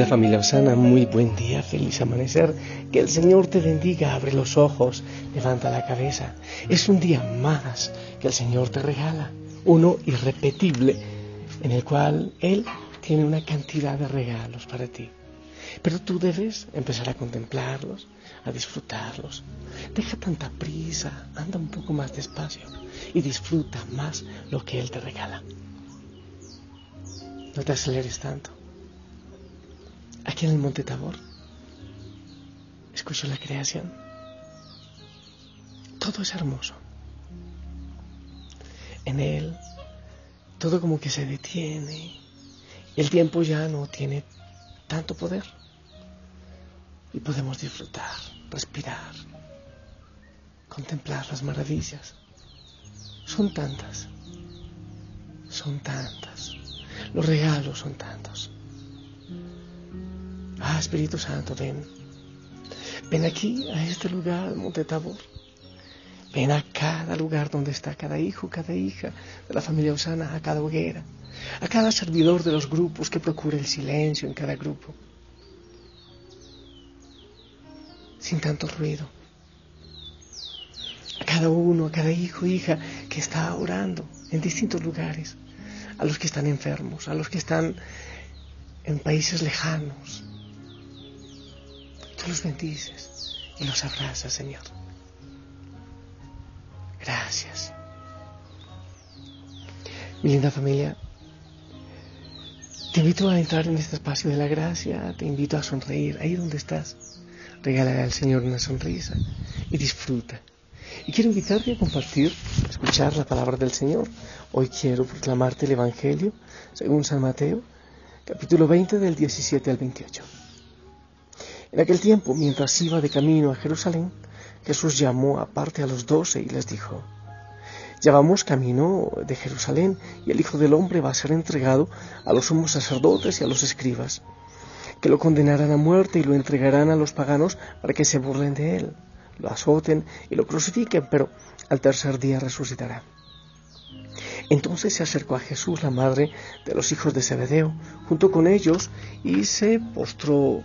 Linda familia Osana, muy buen día, feliz amanecer. Que el Señor te bendiga, abre los ojos, levanta la cabeza. Es un día más que el Señor te regala, uno irrepetible, en el cual Él tiene una cantidad de regalos para ti. Pero tú debes empezar a contemplarlos, a disfrutarlos. Deja tanta prisa, anda un poco más despacio y disfruta más lo que Él te regala. No te aceleres tanto aquí en el Monte Tabor. Escucho la creación. Todo es hermoso. En él, todo como que se detiene. El tiempo ya no tiene tanto poder. Y podemos disfrutar, respirar, contemplar las maravillas. Son tantas, son tantas. Los regalos son tantos. Ah, Espíritu Santo, ven. Ven aquí, a este lugar, Monte Tabor. Ven a cada lugar donde está cada hijo, cada hija de la familia Osana, a cada hoguera, a cada servidor de los grupos que procure el silencio en cada grupo. Sin tanto ruido. A cada uno, a cada hijo, hija que está orando en distintos lugares. A los que están enfermos, a los que están en países lejanos, Tú los bendices y los abrazas, Señor. Gracias. Mi linda familia, te invito a entrar en este espacio de la gracia, te invito a sonreír ahí donde estás. Regálale al Señor una sonrisa y disfruta. Y quiero invitarte a compartir, a escuchar la palabra del Señor. Hoy quiero proclamarte el Evangelio según San Mateo, capítulo 20 del 17 al 28. En aquel tiempo, mientras iba de camino a Jerusalén, Jesús llamó aparte a los doce y les dijo, Ya vamos camino de Jerusalén y el Hijo del Hombre va a ser entregado a los sumos sacerdotes y a los escribas, que lo condenarán a muerte y lo entregarán a los paganos para que se burlen de él, lo azoten y lo crucifiquen, pero al tercer día resucitará. Entonces se acercó a Jesús la madre de los hijos de Zebedeo, junto con ellos, y se postró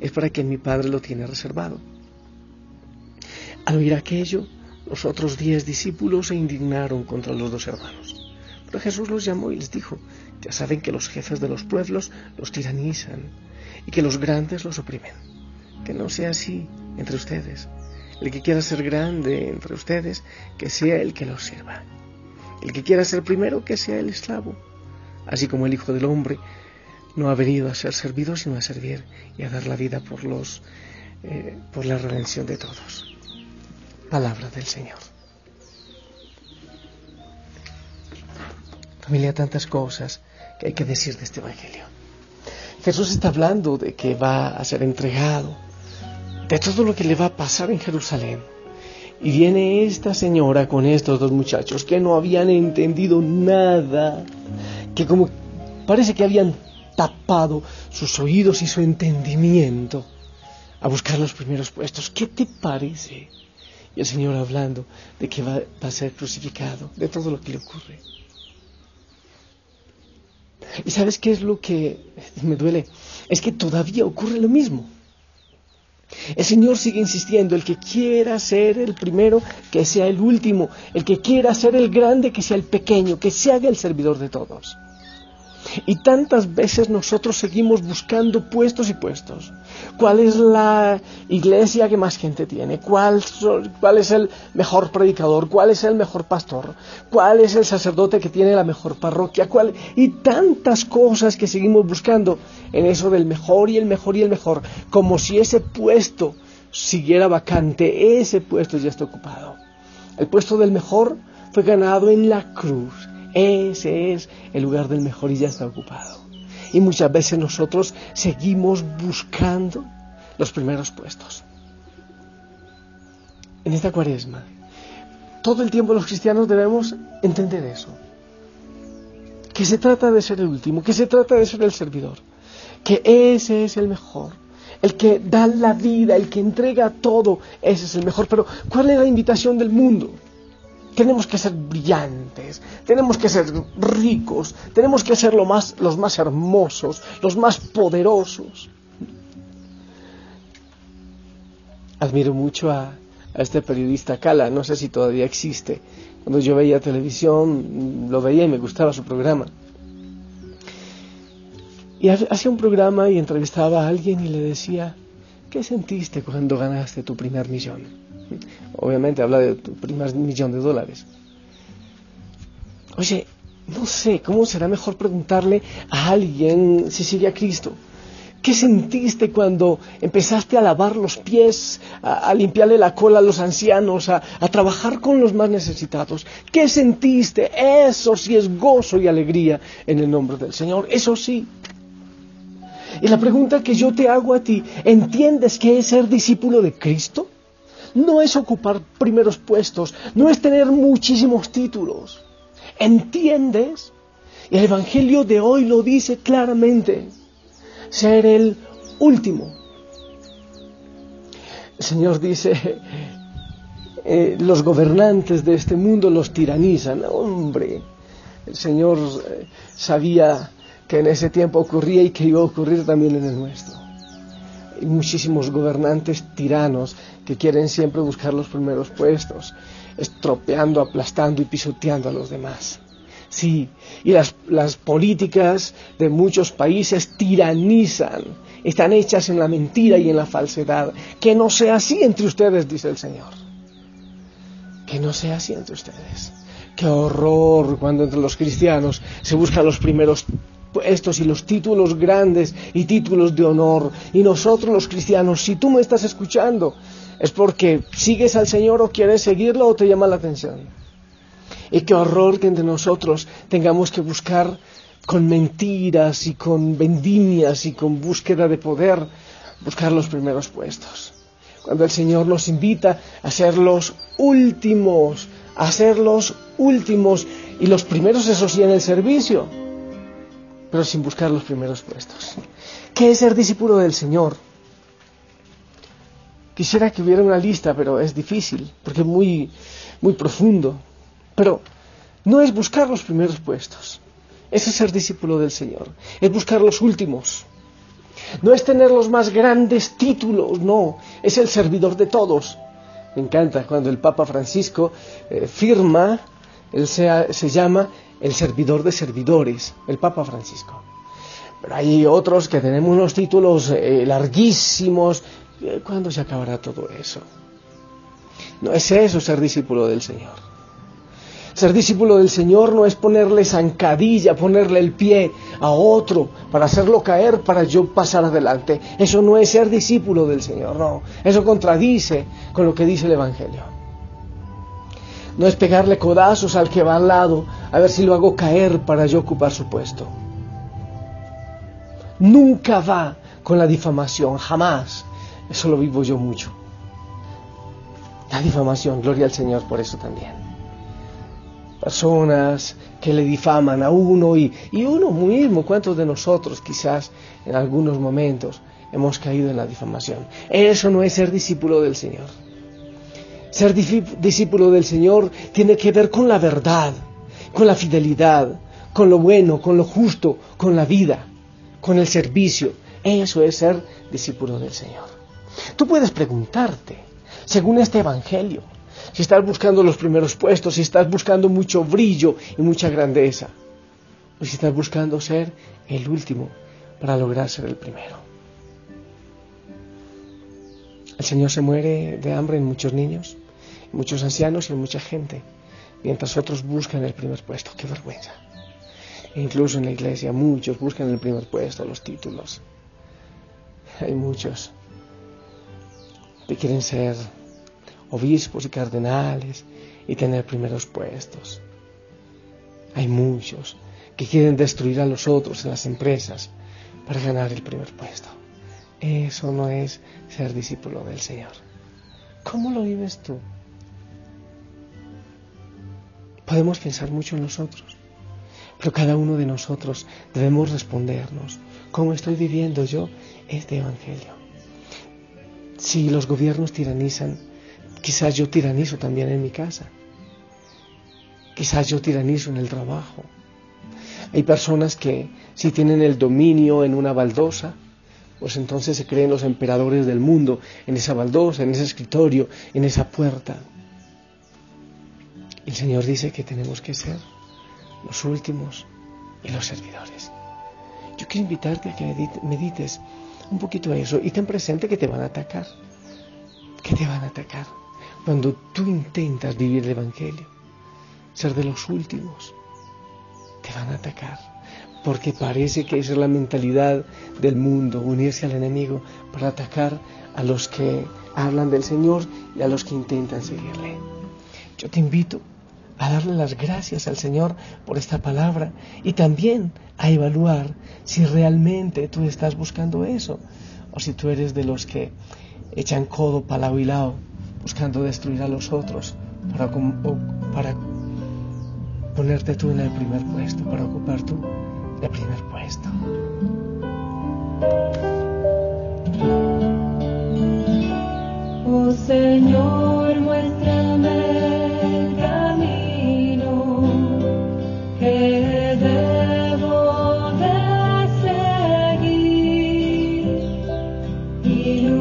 es para quien mi Padre lo tiene reservado. Al oír aquello, los otros diez discípulos se indignaron contra los dos hermanos. Pero Jesús los llamó y les dijo, ya saben que los jefes de los pueblos los tiranizan y que los grandes los oprimen. Que no sea así entre ustedes. El que quiera ser grande entre ustedes, que sea el que los sirva. El que quiera ser primero, que sea el esclavo. Así como el Hijo del Hombre no ha venido a ser servido, sino a servir y a dar la vida por los eh, por la redención de todos. Palabra del Señor. Familia, tantas cosas que hay que decir de este Evangelio. Jesús está hablando de que va a ser entregado, de todo lo que le va a pasar en Jerusalén. Y viene esta señora con estos dos muchachos que no habían entendido nada, que como parece que habían tapado sus oídos y su entendimiento a buscar los primeros puestos. ¿Qué te parece? Y el Señor hablando de que va, a ser crucificado, de todo lo que le ocurre. ¿Y sabes qué es lo que me duele? Es que todavía ocurre lo mismo. El Señor sigue insistiendo, el que quiera ser el primero, que sea el último, el que quiera ser el grande, que sea el pequeño, que se haga el servidor de todos. Y tantas veces nosotros seguimos buscando puestos y puestos. ¿Cuál es la iglesia que más gente tiene? ¿Cuál, ¿Cuál, es el mejor predicador? ¿Cuál es el mejor pastor? ¿Cuál es el sacerdote que tiene la mejor parroquia? ¿Cuál? Y tantas cosas que seguimos buscando en eso del mejor y el mejor y el mejor. Como si ese puesto siguiera vacante. Ese puesto ya está ocupado. El puesto del mejor fue ganado en la cruz ese es el lugar del mejor y ya está ocupado. Y muchas veces nosotros seguimos buscando los primeros puestos. En esta cuaresma, todo el tiempo los cristianos debemos entender eso. Que se trata de ser el último, que se trata de ser el servidor, que ese es el mejor, el que da la vida, el que entrega todo, ese es el mejor. Pero ¿cuál es la invitación del mundo? Tenemos que ser brillantes, tenemos que ser ricos, tenemos que ser los más hermosos, los más poderosos. Admiro mucho a, a este periodista Cala, no sé si todavía existe. Cuando yo veía televisión, lo veía y me gustaba su programa. Y hacía un programa y entrevistaba a alguien y le decía, ¿qué sentiste cuando ganaste tu primer millón? Obviamente habla de tu primer millón de dólares. Oye, no sé, ¿cómo será mejor preguntarle a alguien si sigue a Cristo? ¿Qué sentiste cuando empezaste a lavar los pies, a, limpiarle la cola a los ancianos, a, a, trabajar con los más necesitados? ¿Qué sentiste? Eso sí es gozo y alegría en el nombre del Señor. Eso sí. Y la pregunta que yo te hago a ti, ¿entiendes qué es ser discípulo de Cristo? No es ocupar primeros puestos, no es tener muchísimos títulos. ¿Entiendes? Y el Evangelio de hoy lo dice claramente. Ser el último. El Señor dice, eh, los gobernantes de este mundo los tiranizan. Hombre, el Señor eh, sabía que en ese tiempo ocurría y que iba a ocurrir también en el nuestro. Muchísimos gobernantes tiranos que quieren siempre buscar los primeros puestos, estropeando, aplastando y pisoteando a los demás. Sí, y las, las políticas de muchos países tiranizan, están hechas en la mentira y en la falsedad. Que no sea así entre ustedes, dice el Señor. Que no sea así entre ustedes. Qué horror cuando entre los cristianos se buscan los primeros puestos y los títulos grandes y títulos de honor. Y nosotros los cristianos, si tú me estás escuchando, es porque sigues al Señor o quieres seguirlo o te llama la atención. Y qué horror que entre nosotros tengamos que buscar con mentiras y con vendimias y con búsqueda de poder, buscar los primeros puestos. Cuando el Señor nos invita a ser los últimos, a ser los últimos y los primeros, eso sí, en el servicio, pero sin buscar los primeros puestos. ¿Qué es ser discípulo del Señor? Quisiera que hubiera una lista, pero es difícil, porque es muy, muy profundo. Pero no es buscar los primeros puestos, es ser discípulo del Señor, es buscar los últimos. No es tener los más grandes títulos, no, es el servidor de todos. Me encanta cuando el Papa Francisco eh, firma, él se, se llama el servidor de servidores, el Papa Francisco. Pero hay otros que tenemos unos títulos eh, larguísimos, ¿Cuándo se acabará todo eso? No es eso ser discípulo del Señor. Ser discípulo del Señor no es ponerle zancadilla, ponerle el pie a otro para hacerlo caer para yo pasar adelante. Eso no es ser discípulo del Señor, no. Eso contradice con lo que dice el Evangelio. No es pegarle codazos al que va al lado a ver si lo hago caer para yo ocupar su puesto. Nunca va con la difamación, jamás. Eso lo vivo yo mucho. La difamación, gloria al Señor por eso también personas que le difaman a uno y, uno mismo, ¿cuántos de nosotros quizás en algunos momentos hemos caído en la difamación? Eso no es ser discípulo del Señor. Ser discípulo del Señor tiene que ver con la verdad, con la fidelidad, con lo bueno, con lo justo, con la vida, con el servicio. Eso es ser discípulo del Señor. Tú puedes preguntarte, según este Evangelio, si estás buscando los primeros puestos, si estás buscando mucho brillo y mucha grandeza, o si estás buscando ser el último para lograr ser el primero. El Señor se muere de hambre en muchos niños, muchos ancianos y mucha gente, mientras otros buscan el primer puesto. ¡Qué vergüenza! Incluso en la iglesia muchos buscan el primer puesto, los títulos. Hay muchos que quieren ser obispos y cardenales y tener primeros puestos. Hay muchos que quieren destruir a los otros en las empresas para ganar el primer puesto. Eso no es ser discípulo del Señor. ¿Cómo lo vives tú? Podemos pensar mucho en nosotros, pero cada uno de nosotros debemos respondernos, ¿cómo estoy viviendo yo este Evangelio? Si los gobiernos tiranizan, Quizás yo tiranizo también en mi casa. Quizás yo tiranizo en el trabajo. Hay personas que si tienen el dominio en una baldosa, pues entonces se creen los emperadores del mundo en esa baldosa, en ese escritorio, en esa puerta. El Señor dice que tenemos que ser los últimos y los servidores. Yo quiero invitarte a que medites un poquito a eso y ten presente que te van a atacar. Que te van a atacar cuando tú intentas vivir el Evangelio, ser de los últimos, te van a atacar. Porque parece que esa es la mentalidad del mundo, unirse al enemigo para atacar a los que hablan del Señor y a los que intentan seguirle. Yo te invito a darle las gracias al Señor por esta palabra y también a evaluar si realmente tú estás buscando eso o si tú eres de los que echan codo para lado y buscando destruir a los otros para, para ponerte tú en el primer puesto, para ocupar tú el primer puesto. Oh Señor, muéstrame. You.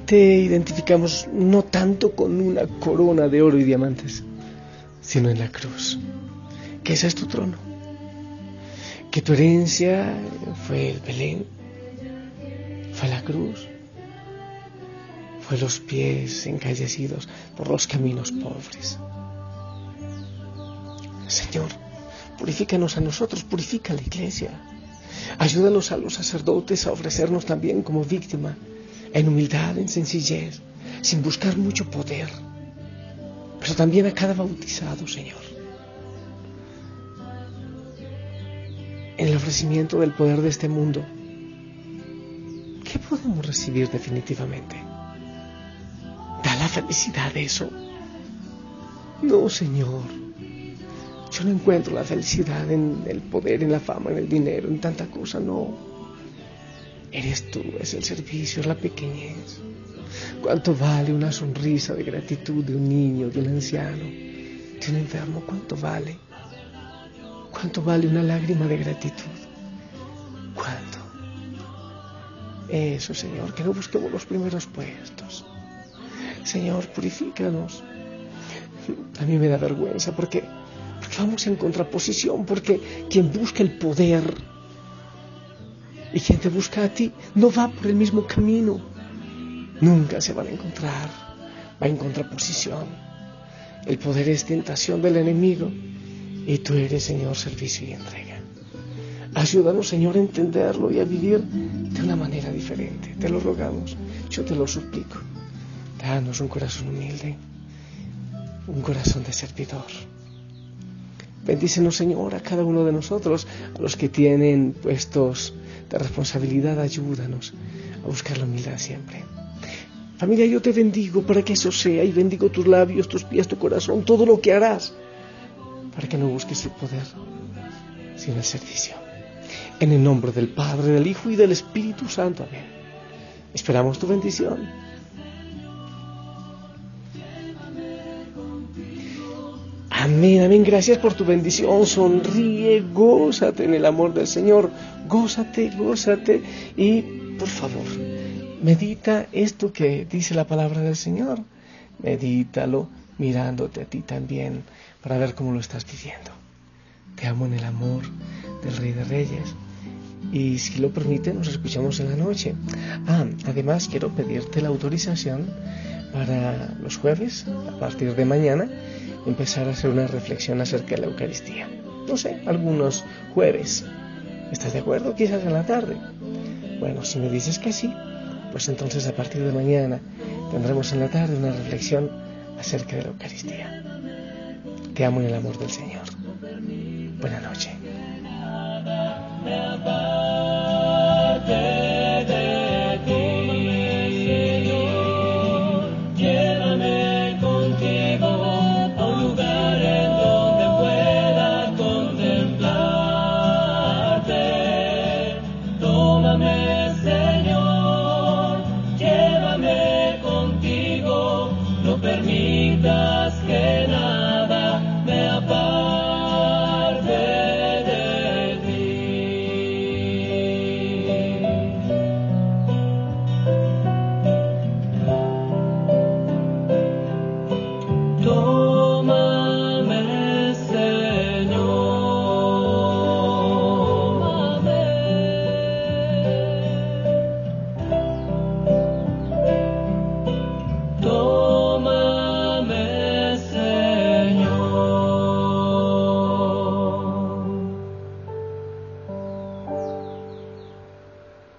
Te identificamos no tanto con una corona de oro y diamantes, sino en la cruz, que ese es tu trono, que tu herencia fue el Belén, fue la cruz, pues los pies encallecidos por los caminos pobres. Señor, purifícanos a nosotros, purifica a la iglesia. Ayúdanos a los sacerdotes a ofrecernos también como víctima, en humildad, en sencillez, sin buscar mucho poder, pero también a cada bautizado, Señor. En el ofrecimiento del poder de este mundo, ¿qué podemos recibir definitivamente? ¿Da la felicidad eso? No, Señor. Yo no encuentro la felicidad en el poder, en la fama, en el dinero, en tanta cosa, no. Eres tú, es el servicio, es la pequeñez. ¿Cuánto vale una sonrisa de gratitud de un niño, de un anciano, de un enfermo? ¿Cuánto vale? ¿Cuánto vale una lágrima de gratitud? ¿Cuánto? Eso, Señor, que no busquemos los primeros puestos. Señor, purifícanos. A mí me da vergüenza porque vamos en contraposición, porque quien busca el poder y quien te busca a ti no va por el mismo camino. Nunca se van a encontrar, va en contraposición. El poder es tentación del enemigo y tú eres, Señor, servicio y entrega. Ayúdanos, Señor, a entenderlo y a vivir de una manera diferente. Te lo rogamos, yo te lo suplico. Danos un corazón humilde, un corazón de servidor. Bendícenos, Señor, a cada uno de nosotros, a los que tienen puestos de responsabilidad, ayúdanos a buscar la humildad siempre. Familia, yo te bendigo para que eso sea y bendigo tus labios, tus pies, tu corazón, todo lo que harás, para que no busques el poder, sino el servicio. En el nombre del Padre, del Hijo y del Espíritu Santo. Amén. Esperamos tu bendición. Amén, amén. Gracias por tu bendición. Sonríe, gózate en el amor del Señor. Gózate, gózate. Y por favor, medita esto que dice la palabra del Señor. Medítalo mirándote a ti también para ver cómo lo estás viviendo. Te amo en el amor del Rey de Reyes. Y si lo permite, nos escuchamos en la noche. Ah, además quiero pedirte la autorización para los jueves, a partir de mañana, empezar a hacer una reflexión acerca de la Eucaristía. No sé, algunos jueves. ¿Estás de acuerdo? Quizás en la tarde. Bueno, si me dices que sí, pues entonces a partir de mañana tendremos en la tarde una reflexión acerca de la Eucaristía. Te amo en el amor del Señor. Buenas noches. permitas que nada.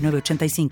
906985.